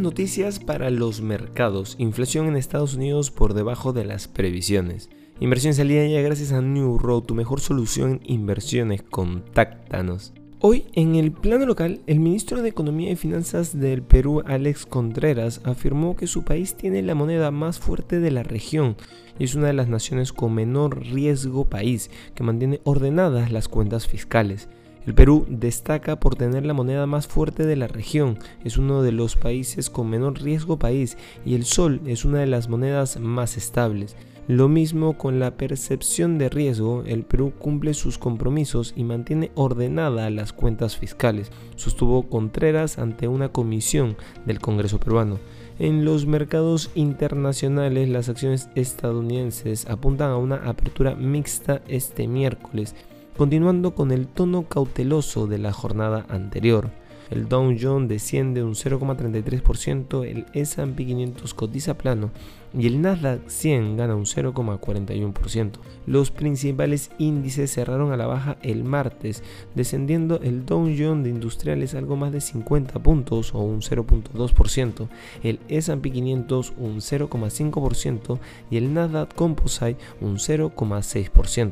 noticias para los mercados. Inflación en Estados Unidos por debajo de las previsiones. Inversión salida ya gracias a New Road, tu mejor solución en inversiones. Contáctanos. Hoy, en el plano local, el ministro de Economía y Finanzas del Perú, Alex Contreras, afirmó que su país tiene la moneda más fuerte de la región y es una de las naciones con menor riesgo país, que mantiene ordenadas las cuentas fiscales. El Perú destaca por tener la moneda más fuerte de la región, es uno de los países con menor riesgo país y el sol es una de las monedas más estables. Lo mismo con la percepción de riesgo, el Perú cumple sus compromisos y mantiene ordenada las cuentas fiscales, sostuvo Contreras ante una comisión del Congreso peruano. En los mercados internacionales, las acciones estadounidenses apuntan a una apertura mixta este miércoles, continuando con el tono cauteloso de la jornada anterior. El Dow Jones desciende un 0,33%, el S&P 500 cotiza plano y el Nasdaq 100 gana un 0,41%. Los principales índices cerraron a la baja el martes, descendiendo el Dow Jones de industriales algo más de 50 puntos o un 0.2%, el S&P 500 un 0,5% y el Nasdaq Composite un 0,6%.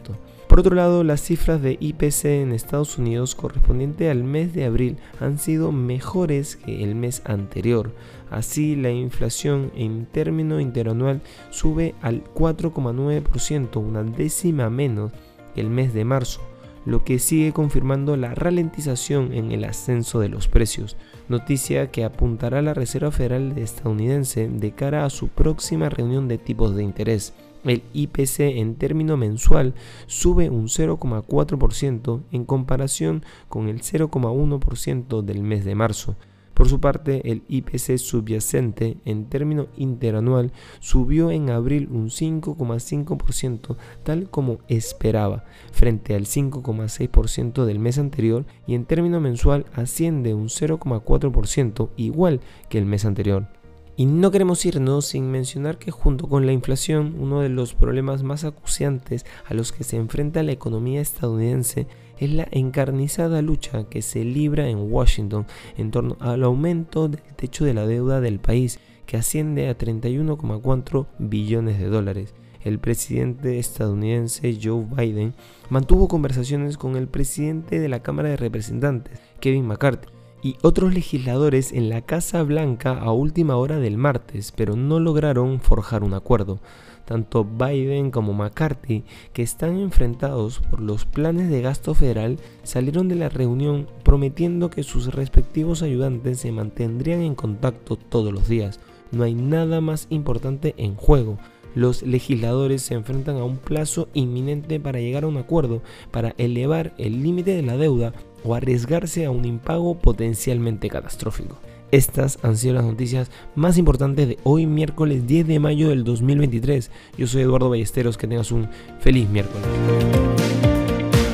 Por otro lado, las cifras de IPC en Estados Unidos correspondiente al mes de abril han sido mejores que el mes anterior. Así, la inflación en término interanual sube al 4,9%, una décima menos que el mes de marzo, lo que sigue confirmando la ralentización en el ascenso de los precios, noticia que apuntará la Reserva Federal estadounidense de cara a su próxima reunión de tipos de interés. El IPC en término mensual sube un 0,4% en comparación con el 0,1% del mes de marzo. Por su parte, el IPC subyacente en término interanual subió en abril un 5,5% tal como esperaba, frente al 5,6% del mes anterior y en término mensual asciende un 0,4% igual que el mes anterior. Y no queremos irnos sin mencionar que junto con la inflación, uno de los problemas más acuciantes a los que se enfrenta la economía estadounidense es la encarnizada lucha que se libra en Washington en torno al aumento del techo de la deuda del país, que asciende a 31,4 billones de dólares. El presidente estadounidense Joe Biden mantuvo conversaciones con el presidente de la Cámara de Representantes, Kevin McCarthy, y otros legisladores en la Casa Blanca a última hora del martes, pero no lograron forjar un acuerdo. Tanto Biden como McCarthy, que están enfrentados por los planes de gasto federal, salieron de la reunión prometiendo que sus respectivos ayudantes se mantendrían en contacto todos los días. No hay nada más importante en juego los legisladores se enfrentan a un plazo inminente para llegar a un acuerdo, para elevar el límite de la deuda o arriesgarse a un impago potencialmente catastrófico. Estas han sido las noticias más importantes de hoy miércoles 10 de mayo del 2023. Yo soy Eduardo Ballesteros, que tengas un feliz miércoles.